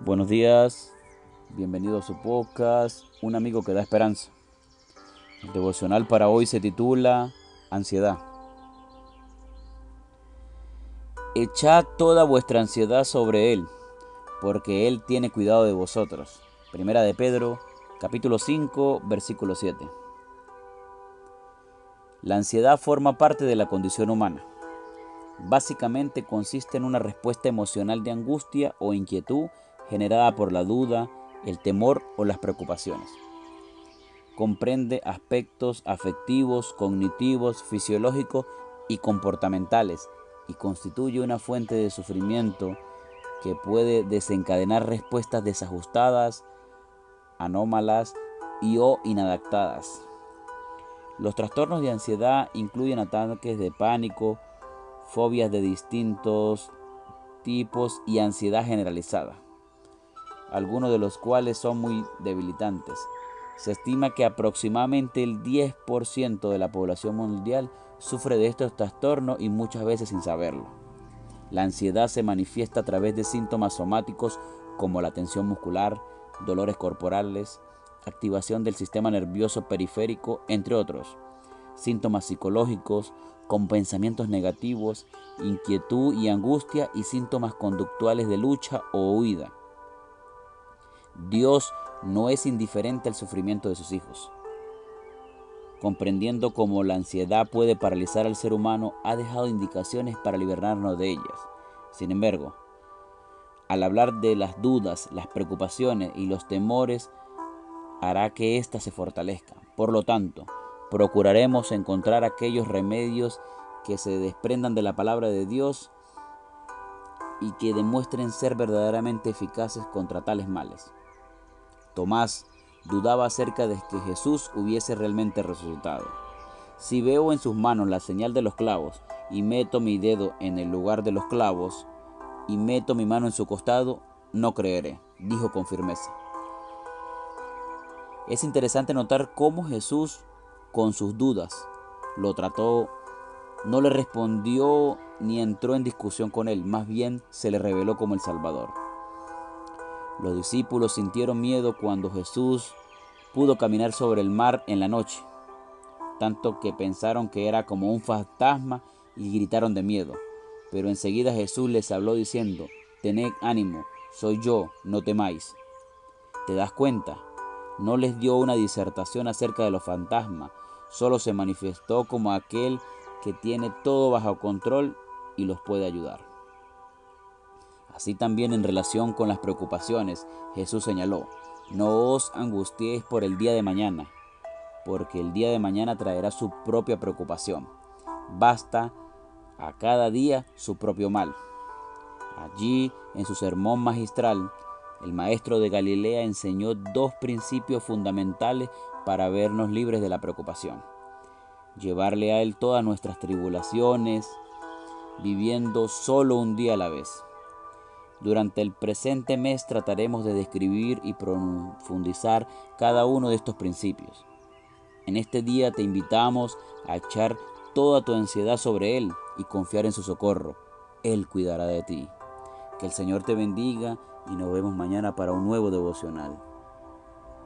Buenos días, bienvenido a su podcast, Un amigo que da esperanza. El devocional para hoy se titula Ansiedad. Echad toda vuestra ansiedad sobre Él, porque Él tiene cuidado de vosotros. Primera de Pedro, capítulo 5, versículo 7. La ansiedad forma parte de la condición humana. Básicamente consiste en una respuesta emocional de angustia o inquietud generada por la duda, el temor o las preocupaciones. Comprende aspectos afectivos, cognitivos, fisiológicos y comportamentales y constituye una fuente de sufrimiento que puede desencadenar respuestas desajustadas, anómalas y o inadaptadas. Los trastornos de ansiedad incluyen ataques de pánico, fobias de distintos tipos y ansiedad generalizada algunos de los cuales son muy debilitantes. Se estima que aproximadamente el 10% de la población mundial sufre de estos trastornos y muchas veces sin saberlo. La ansiedad se manifiesta a través de síntomas somáticos como la tensión muscular, dolores corporales, activación del sistema nervioso periférico, entre otros. Síntomas psicológicos, con pensamientos negativos, inquietud y angustia y síntomas conductuales de lucha o huida. Dios no es indiferente al sufrimiento de sus hijos. Comprendiendo cómo la ansiedad puede paralizar al ser humano, ha dejado indicaciones para liberarnos de ellas. Sin embargo, al hablar de las dudas, las preocupaciones y los temores, hará que éstas se fortalezcan. Por lo tanto, procuraremos encontrar aquellos remedios que se desprendan de la palabra de Dios y que demuestren ser verdaderamente eficaces contra tales males. Tomás dudaba acerca de que Jesús hubiese realmente resucitado. Si veo en sus manos la señal de los clavos y meto mi dedo en el lugar de los clavos y meto mi mano en su costado, no creeré, dijo con firmeza. Es interesante notar cómo Jesús, con sus dudas, lo trató, no le respondió ni entró en discusión con él, más bien se le reveló como el Salvador. Los discípulos sintieron miedo cuando Jesús pudo caminar sobre el mar en la noche, tanto que pensaron que era como un fantasma y gritaron de miedo. Pero enseguida Jesús les habló diciendo, Tened ánimo, soy yo, no temáis. ¿Te das cuenta? No les dio una disertación acerca de los fantasmas, solo se manifestó como aquel que tiene todo bajo control y los puede ayudar. Así también en relación con las preocupaciones, Jesús señaló, no os angustiéis por el día de mañana, porque el día de mañana traerá su propia preocupación. Basta a cada día su propio mal. Allí, en su sermón magistral, el maestro de Galilea enseñó dos principios fundamentales para vernos libres de la preocupación. Llevarle a Él todas nuestras tribulaciones, viviendo solo un día a la vez. Durante el presente mes trataremos de describir y profundizar cada uno de estos principios. En este día te invitamos a echar toda tu ansiedad sobre Él y confiar en su socorro. Él cuidará de ti. Que el Señor te bendiga y nos vemos mañana para un nuevo devocional.